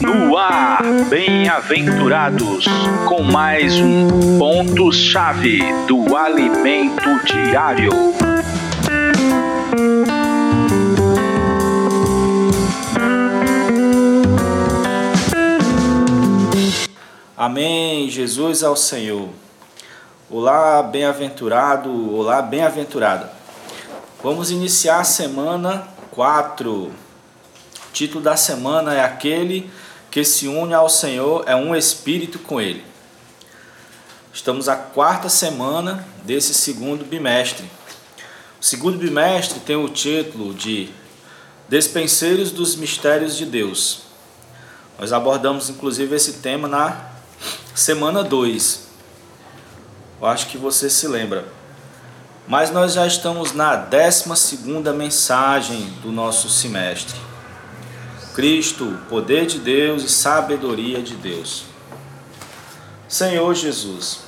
No ar, bem-aventurados, com mais um ponto-chave do alimento diário. Amém. Jesus ao Senhor. Olá, bem-aventurado. Olá, bem-aventurada. Vamos iniciar a semana 4. Título da semana é Aquele que se une ao Senhor é um espírito com ele. Estamos a quarta semana desse segundo bimestre. O segundo bimestre tem o título de Despenseiros dos Mistérios de Deus. Nós abordamos inclusive esse tema na semana 2. Eu acho que você se lembra. Mas nós já estamos na 12 segunda mensagem do nosso semestre. Cristo, poder de Deus e sabedoria de Deus. Senhor Jesus.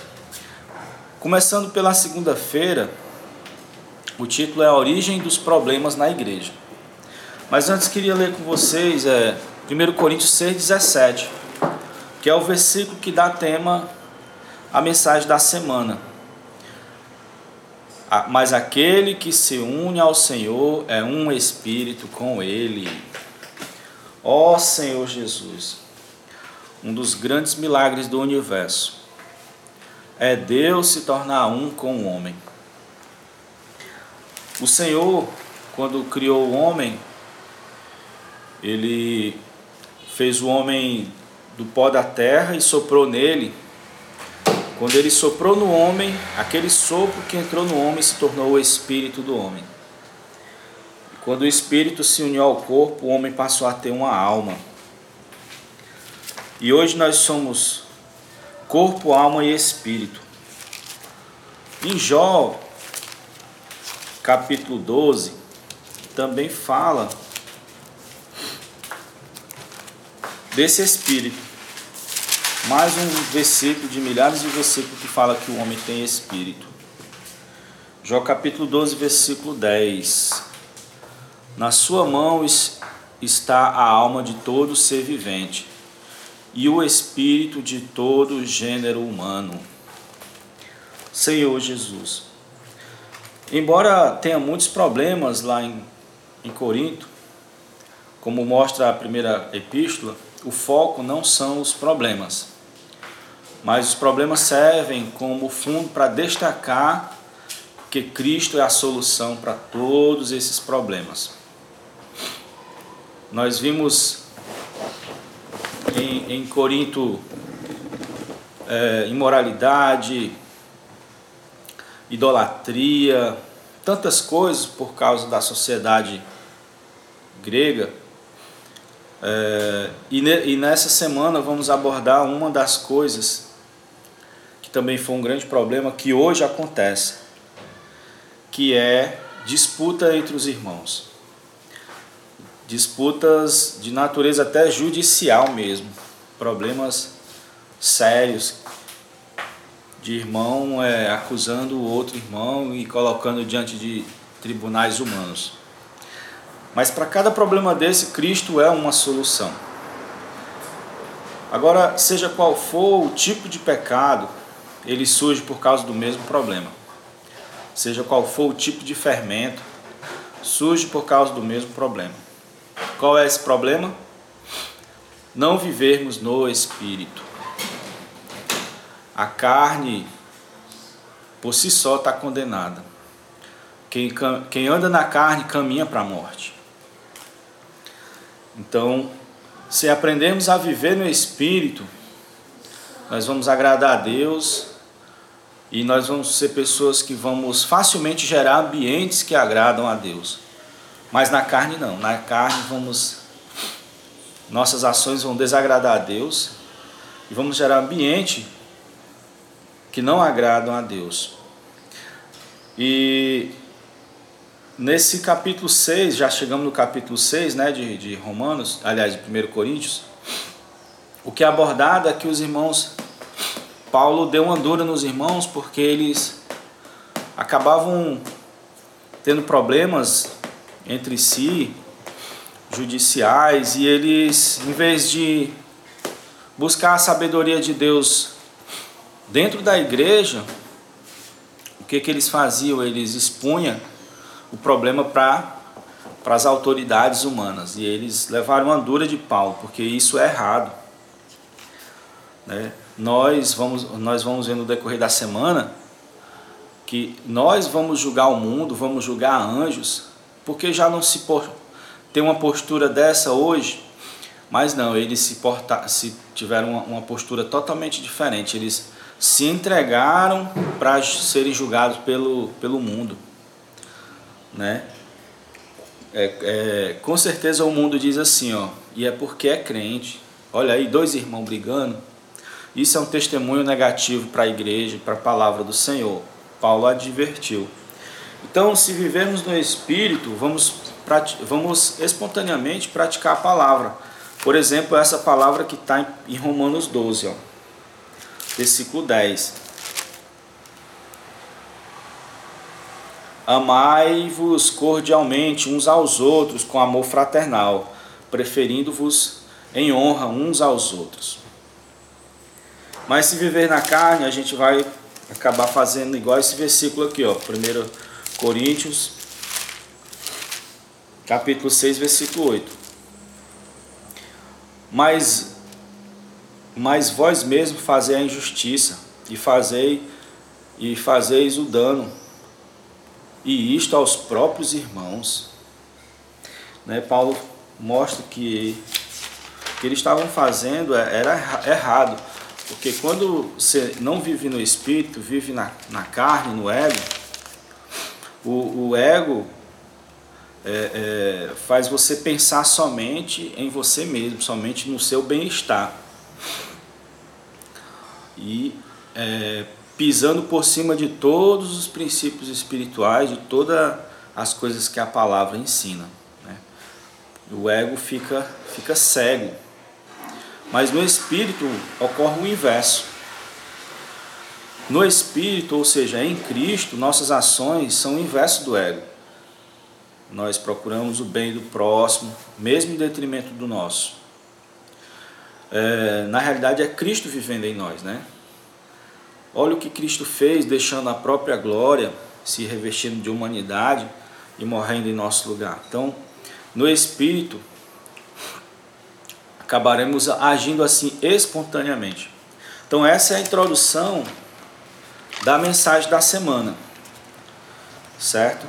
Começando pela segunda-feira, o título é A Origem dos Problemas na Igreja. Mas antes queria ler com vocês é, 1 Coríntios 6,17 que é o versículo que dá tema à mensagem da semana. Mas aquele que se une ao Senhor é um espírito com Ele. Ó Senhor Jesus, um dos grandes milagres do universo é Deus se tornar um com o homem. O Senhor, quando criou o homem, ele fez o homem do pó da terra e soprou nele. Quando ele soprou no homem, aquele sopro que entrou no homem se tornou o espírito do homem. Quando o espírito se uniu ao corpo, o homem passou a ter uma alma. E hoje nós somos corpo, alma e espírito. Em Jó, capítulo 12, também fala desse espírito. Mais um versículo de milhares de versículos que fala que o homem tem espírito. Jó capítulo 12, versículo 10. Na sua mão está a alma de todo ser vivente e o espírito de todo gênero humano. Senhor Jesus. Embora tenha muitos problemas lá em, em Corinto, como mostra a primeira epístola, o foco não são os problemas mas os problemas servem como fundo para destacar que Cristo é a solução para todos esses problemas. Nós vimos em, em Corinto é, imoralidade, idolatria, tantas coisas por causa da sociedade grega. É, e, ne, e nessa semana vamos abordar uma das coisas também foi um grande problema que hoje acontece, que é disputa entre os irmãos. Disputas de natureza até judicial mesmo, problemas sérios de irmão é, acusando o outro irmão e colocando diante de tribunais humanos. Mas para cada problema desse, Cristo é uma solução. Agora, seja qual for o tipo de pecado, ele surge por causa do mesmo problema. Seja qual for o tipo de fermento, surge por causa do mesmo problema. Qual é esse problema? Não vivermos no espírito. A carne por si só está condenada. Quem, quem anda na carne caminha para a morte. Então, se aprendermos a viver no espírito, nós vamos agradar a Deus e nós vamos ser pessoas que vamos facilmente gerar ambientes que agradam a Deus. Mas na carne não, na carne vamos nossas ações vão desagradar a Deus e vamos gerar ambiente que não agradam a Deus. E nesse capítulo 6, já chegamos no capítulo 6 né, de, de Romanos, aliás, de 1 Coríntios, o que é abordado é que os irmãos Paulo deu uma dura nos irmãos porque eles acabavam tendo problemas entre si judiciais e eles, em vez de buscar a sabedoria de Deus dentro da igreja, o que, que eles faziam? Eles expunham o problema para para as autoridades humanas e eles levaram uma dura de pau, porque isso é errado. Né? Nós, vamos, nós vamos ver no decorrer da semana que nós vamos julgar o mundo, vamos julgar anjos, porque já não se por, tem uma postura dessa hoje, mas não, eles se, porta, se tiveram uma, uma postura totalmente diferente, eles se entregaram para serem julgados pelo, pelo mundo, né? É, é, com certeza o mundo diz assim, ó, e é porque é crente. Olha aí, dois irmãos brigando. Isso é um testemunho negativo para a igreja, para a palavra do Senhor. Paulo advertiu. Então, se vivermos no Espírito, vamos, vamos espontaneamente praticar a palavra. Por exemplo, essa palavra que está em Romanos 12, ó, versículo 10. Amai-vos cordialmente uns aos outros com amor fraternal, preferindo-vos em honra uns aos outros. Mas se viver na carne, a gente vai acabar fazendo igual esse versículo aqui, ó, 1 Coríntios, capítulo 6, versículo 8. Mas, mas vós mesmos fazei a injustiça e fazei e fazeis o dano e isto aos próprios irmãos. Né? Paulo mostra que o que eles estavam fazendo é, era errado, porque quando você não vive no espírito, vive na, na carne, no ego, o, o ego é, é, faz você pensar somente em você mesmo, somente no seu bem-estar. E é, pisando por cima de todos os princípios espirituais, de todas as coisas que a palavra ensina. Né? O ego fica, fica cego. Mas no espírito ocorre o inverso. No espírito, ou seja, em Cristo, nossas ações são o inverso do ego. Nós procuramos o bem do próximo, mesmo em detrimento do nosso. É, na realidade, é Cristo vivendo em nós, né? Olha o que Cristo fez, deixando a própria glória, se revestindo de humanidade e morrendo em nosso lugar. Então, no Espírito, acabaremos agindo assim espontaneamente. Então, essa é a introdução da mensagem da semana, certo?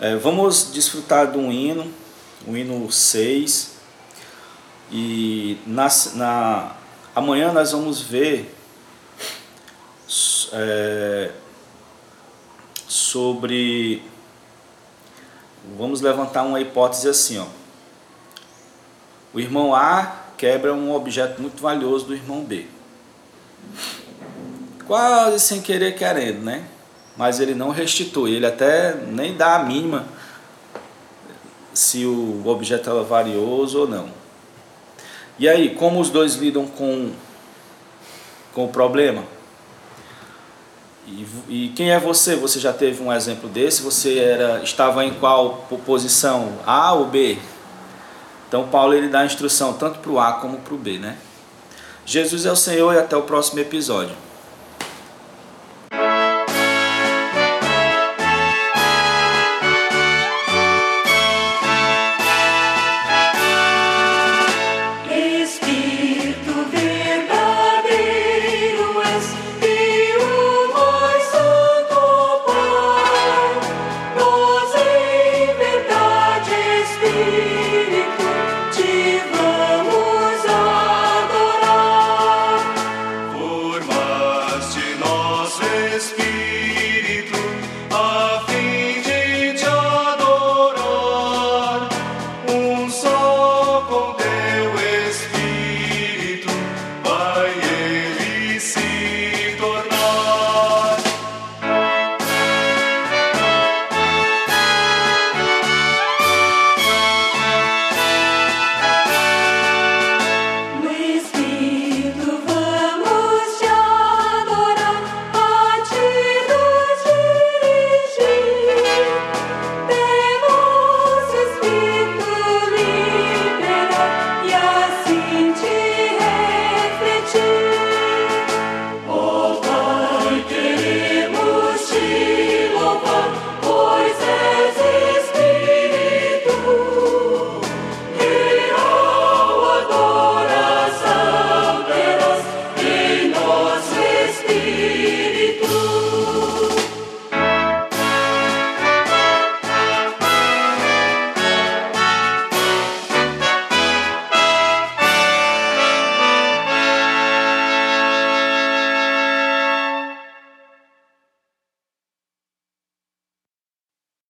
É, vamos desfrutar de um hino, o hino 6, e na, na, amanhã nós vamos ver é, sobre. Vamos levantar uma hipótese assim, ó. O irmão A quebra um objeto muito valioso do irmão B. Quase sem querer querendo, né? Mas ele não restitui, ele até nem dá a mínima se o objeto é valioso ou não. E aí, como os dois lidam com, com o problema? E, e, quem é você? Você já teve um exemplo desse? Você era estava em qual posição? A ou B? Então Paulo ele dá instrução tanto para o A como para o B, né? Jesus é o Senhor e até o próximo episódio.